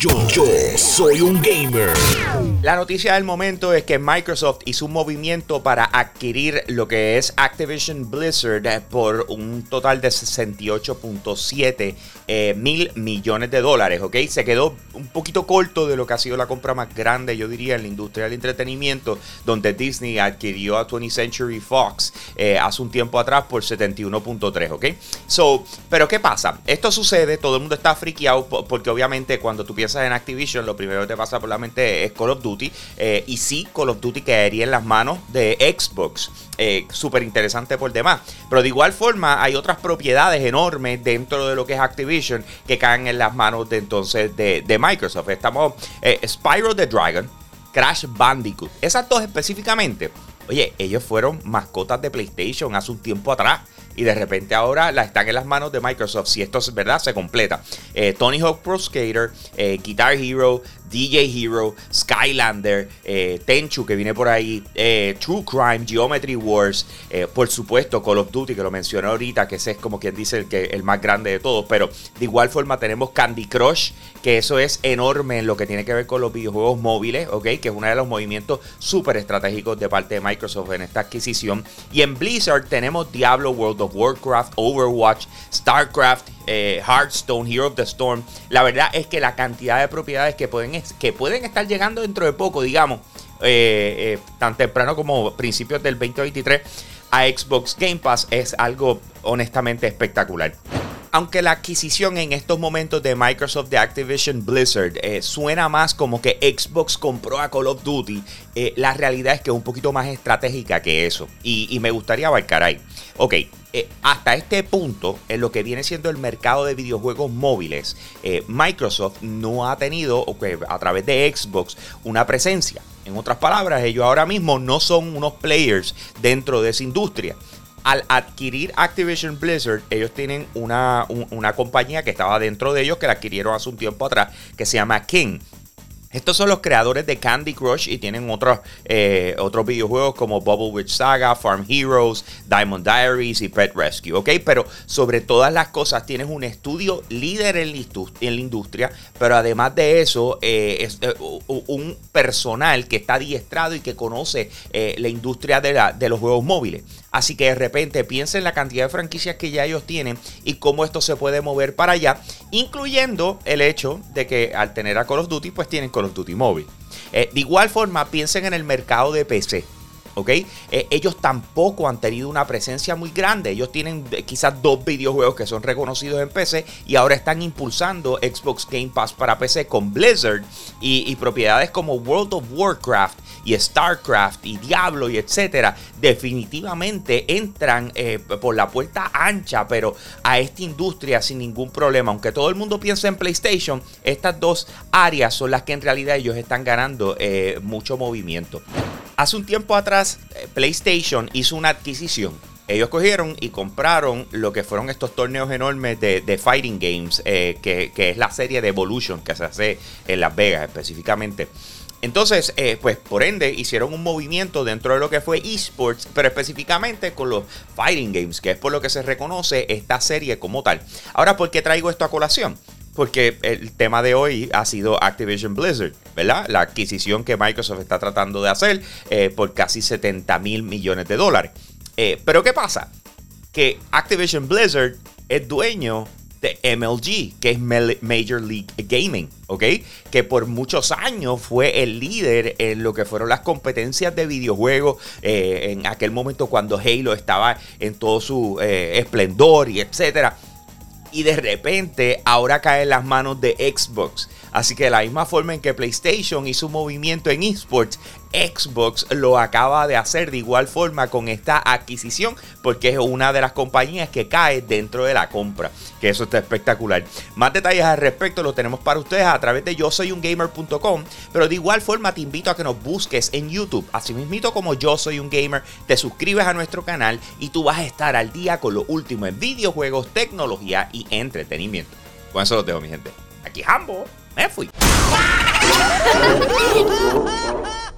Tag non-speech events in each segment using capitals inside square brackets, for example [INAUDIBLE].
Yo, soy un gamer. La noticia del momento es que Microsoft hizo un movimiento para adquirir lo que es Activision Blizzard por un total de 68.7 eh, mil millones de dólares, ¿ok? Se quedó un poquito corto de lo que ha sido la compra más grande, yo diría, en la industria del entretenimiento, donde Disney adquirió a 20th Century Fox eh, hace un tiempo atrás por 71.3, ¿ok? So, pero ¿qué pasa? Esto sucede, todo el mundo está friqueado porque obviamente cuando tú piensas en Activision, lo primero que te pasa por la mente es Call of Duty. Eh, y sí, Call of Duty caería en las manos de Xbox. Eh, súper interesante por demás. Pero de igual forma, hay otras propiedades enormes dentro de lo que es Activision que caen en las manos de entonces de, Microsoft. Estamos eh, Spyro the Dragon, Crash Bandicoot. Esas dos específicamente. Oye, ellos fueron mascotas de PlayStation hace un tiempo atrás y de repente ahora la están en las manos de Microsoft. Si esto es verdad, se completa. Eh, Tony Hawk Pro Skater, eh, Guitar Hero, DJ Hero, Skylander, eh, Tenchu que viene por ahí, True Crime, Geometry Wars, por supuesto Call of Duty que lo mencioné ahorita, que ese es como quien dice el, que, el más grande de todos, pero de igual forma tenemos Candy Crush, que eso es enorme en lo que tiene que ver con los videojuegos móviles, ¿ok? Que es uno de los movimientos súper estratégicos de parte de Microsoft en esta adquisición. Y en Blizzard tenemos Diablo World of Warcraft, Overwatch, StarCraft, eh, Hearthstone, Hero of the Storm. La verdad es que la cantidad de propiedades que pueden, que pueden estar llegando dentro de poco, digamos, eh, eh, tan temprano como principios del 2023 a Xbox Game Pass es algo honestamente espectacular aunque la adquisición en estos momentos de Microsoft de Activision Blizzard eh, suena más como que Xbox compró a Call of Duty, eh, la realidad es que es un poquito más estratégica que eso. Y, me gustaría abarcar ahí. Ok, eh, hasta este punto, en lo que viene siendo el mercado de videojuegos móviles, Microsoft no ha tenido, a través de Xbox, una presencia. En otras palabras, ellos ahora mismo no son unos players dentro de esa industria al adquirir Activision Blizzard, ellos tienen una, una, compañía que estaba dentro de ellos, que la adquirieron hace un tiempo atrás, que se llama King. Estos son los creadores de Candy Crush y tienen otros, eh, otros videojuegos como Bubble Witch Saga, Farm Heroes, Diamond Diaries y Pet Rescue, ¿ok? Pero sobre todas las cosas tienes un estudio líder en la, industria, pero además de eso eh, es eh, un personal que está adiestrado y que conoce la industria de, de los juegos móviles. Así que de repente piensa en la cantidad de franquicias que ya ellos tienen y cómo esto se puede mover para allá, incluyendo el hecho de que al tener a Call of Duty, pues tienen Call of Duty móvil. Eh, de igual forma, piensen en el mercado de PC. ¿Ok? Eh, ellos tampoco han tenido una presencia muy grande. Ellos tienen eh, quizás dos videojuegos que son reconocidos en PC y ahora están impulsando Xbox Game Pass para PC con Blizzard y, propiedades como World of Warcraft y StarCraft y Diablo y etcétera. Definitivamente entran eh, por la puerta ancha, pero a esta industria sin ningún problema. Aunque todo el mundo piensa en PlayStation, estas dos áreas son las que en realidad ellos están ganando mucho movimiento. Hace un tiempo atrás, eh, PlayStation hizo una adquisición. Ellos cogieron y compraron lo que fueron estos torneos enormes de, Fighting Games, eh, que, es la serie de Evolution que se hace en Las Vegas específicamente. Entonces, eh, pues por ende, hicieron un movimiento dentro de lo que fue esports, pero específicamente con los Fighting Games, que es por lo que se reconoce esta serie como tal. Ahora, ¿por qué traigo esto a colación? Porque el tema de hoy ha sido Activision Blizzard, ¿verdad? La adquisición que Microsoft está tratando de hacer eh, por casi 70 mil millones de dólares. Eh, pero ¿qué pasa? Que Activision Blizzard es dueño de MLG, que es Major League Gaming, ¿ok? Que por muchos años fue el líder en lo que fueron las competencias de videojuegos eh, en aquel momento cuando Halo estaba en todo su esplendor y etcétera y de repente ahora cae en las manos de Xbox. Así que de la misma forma en que PlayStation hizo un movimiento en esports, Xbox lo acaba de hacer de igual forma con esta adquisición, porque es una de las compañías que cae dentro de la compra. Que eso está espectacular. Más detalles al respecto lo tenemos para ustedes a través de yo soy un gamer.com. Pero de igual forma te invito a que nos busques en YouTube. Así mismito como yo soy un gamer, te suscribes a nuestro canal y tú vas a estar al día con lo último en videojuegos, tecnología y entretenimiento. Con eso lo dejo, mi gente. Aquí Hambo, me fui. [LAUGHS]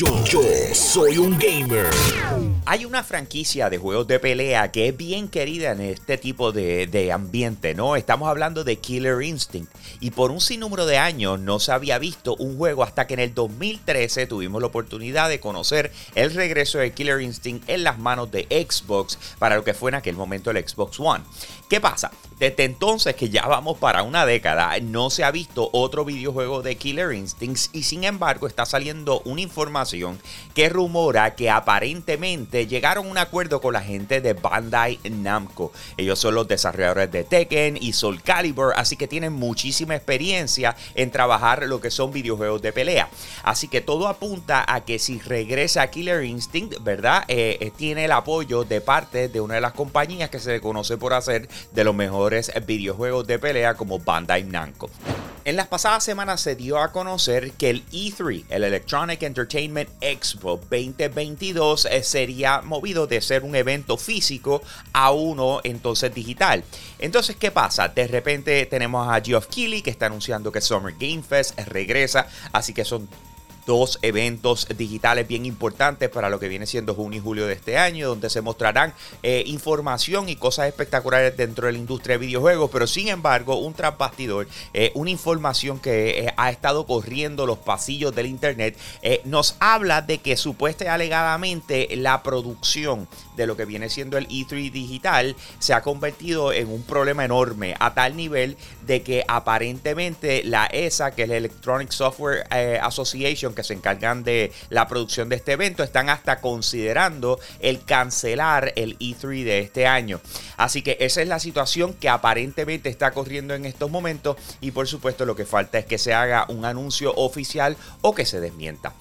Yo, soy un gamer. Hay una franquicia de juegos de pelea que es bien querida en este tipo de, de, ambiente, ¿no? Estamos hablando de Killer Instinct. Y por un sinnúmero de años no se había visto un juego hasta que en el 2013 tuvimos la oportunidad de conocer el regreso de Killer Instinct en las manos de Xbox para lo que fue en aquel momento el Xbox One. ¿Qué pasa? Desde entonces, que ya vamos para una década, no se ha visto otro videojuego de Killer Instincts y sin embargo está saliendo una información que rumora que aparentemente llegaron a un acuerdo con la gente de Bandai Namco. Ellos son los desarrolladores de Tekken y Soul Calibur, así que tienen muchísima experiencia en trabajar lo que son videojuegos de pelea. Así que todo apunta a que si regresa Killer Instinct, ¿verdad? Eh, eh, tiene el apoyo de parte de una de las compañías que se le conoce por hacer de los mejores videojuegos de pelea como Bandai Namco. En las pasadas semanas se dio a conocer que el E3, el Electronic Entertainment Expo 2022, eh, sería movido de ser un evento físico a uno entonces digital. Entonces, ¿qué pasa? De repente tenemos a Geoff Keighley que está anunciando que Summer Game Fest regresa, así que son dos eventos digitales bien importantes para lo que viene siendo junio y julio de este año, donde se mostrarán eh, información y cosas espectaculares dentro de la industria de videojuegos, pero sin embargo, un trasbastidor, eh, una información que eh, ha estado corriendo los pasillos del internet, nos habla de que supuestamente alegadamente la producción de lo que viene siendo el E3 digital se ha convertido en un problema enorme, a tal nivel de que aparentemente la ESA, que es la Electronic Software Association, que se encargan de la producción de este evento están hasta considerando el cancelar el E3 de este año. Así que esa es la situación que aparentemente está corriendo en estos momentos y por supuesto lo que falta es que se haga un anuncio oficial o que se desmienta.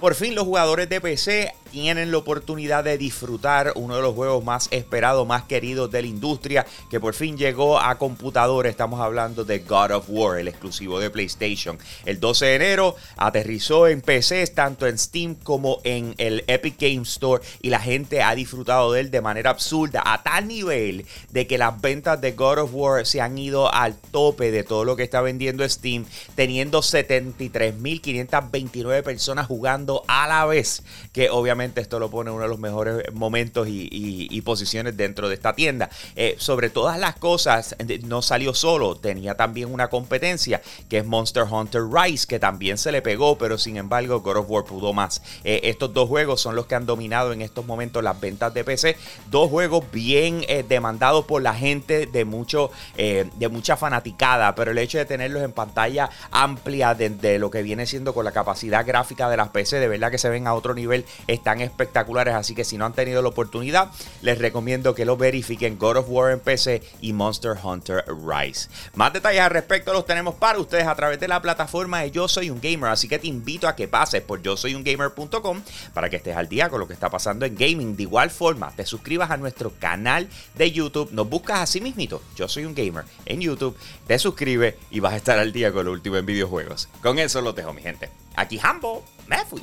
Por fin los jugadores de PC tienen la oportunidad de disfrutar uno de los juegos más esperados, más queridos de la industria, que por fin llegó a computador. Estamos hablando de God of War, el exclusivo de PlayStation. El 12 de enero aterrizó en PC, tanto en Steam como en el Epic Game Store, y la gente ha disfrutado de él de manera absurda, a tal nivel de que las ventas de God of War se han ido al tope de todo lo que está vendiendo Steam, teniendo 73.529 personas jugando a la vez, que obviamente esto lo pone uno de los mejores momentos y, posiciones dentro de esta tienda. Eh, sobre todas las cosas, no salió solo, tenía también una competencia que es Monster Hunter Rise, que también se le pegó, pero sin embargo God of War pudo más. Eh, estos dos juegos son los que han dominado en estos momentos las ventas de PC. Dos juegos bien eh, demandados por la gente de, mucho, de mucha fanaticada, pero el hecho de tenerlos en pantalla amplia de, de, lo que viene siendo con la capacidad gráfica de las PC, de verdad que se ven a otro nivel, está espectaculares, así que si no han tenido la oportunidad, les recomiendo que lo verifiquen God of War en PC y Monster Hunter Rise. Más detalles al respecto los tenemos para ustedes a través de la plataforma de Yo Soy Un Gamer, así que te invito a que pases por yo soy un gamer.com para que estés al día con lo que está pasando en gaming. De igual forma, te suscribas a nuestro canal de YouTube, nos buscas así mismito, Yo Soy Un Gamer en YouTube, te suscribes y vas a estar al día con lo último en videojuegos. Con eso lo dejo, mi gente. Aquí Hambo, me fui.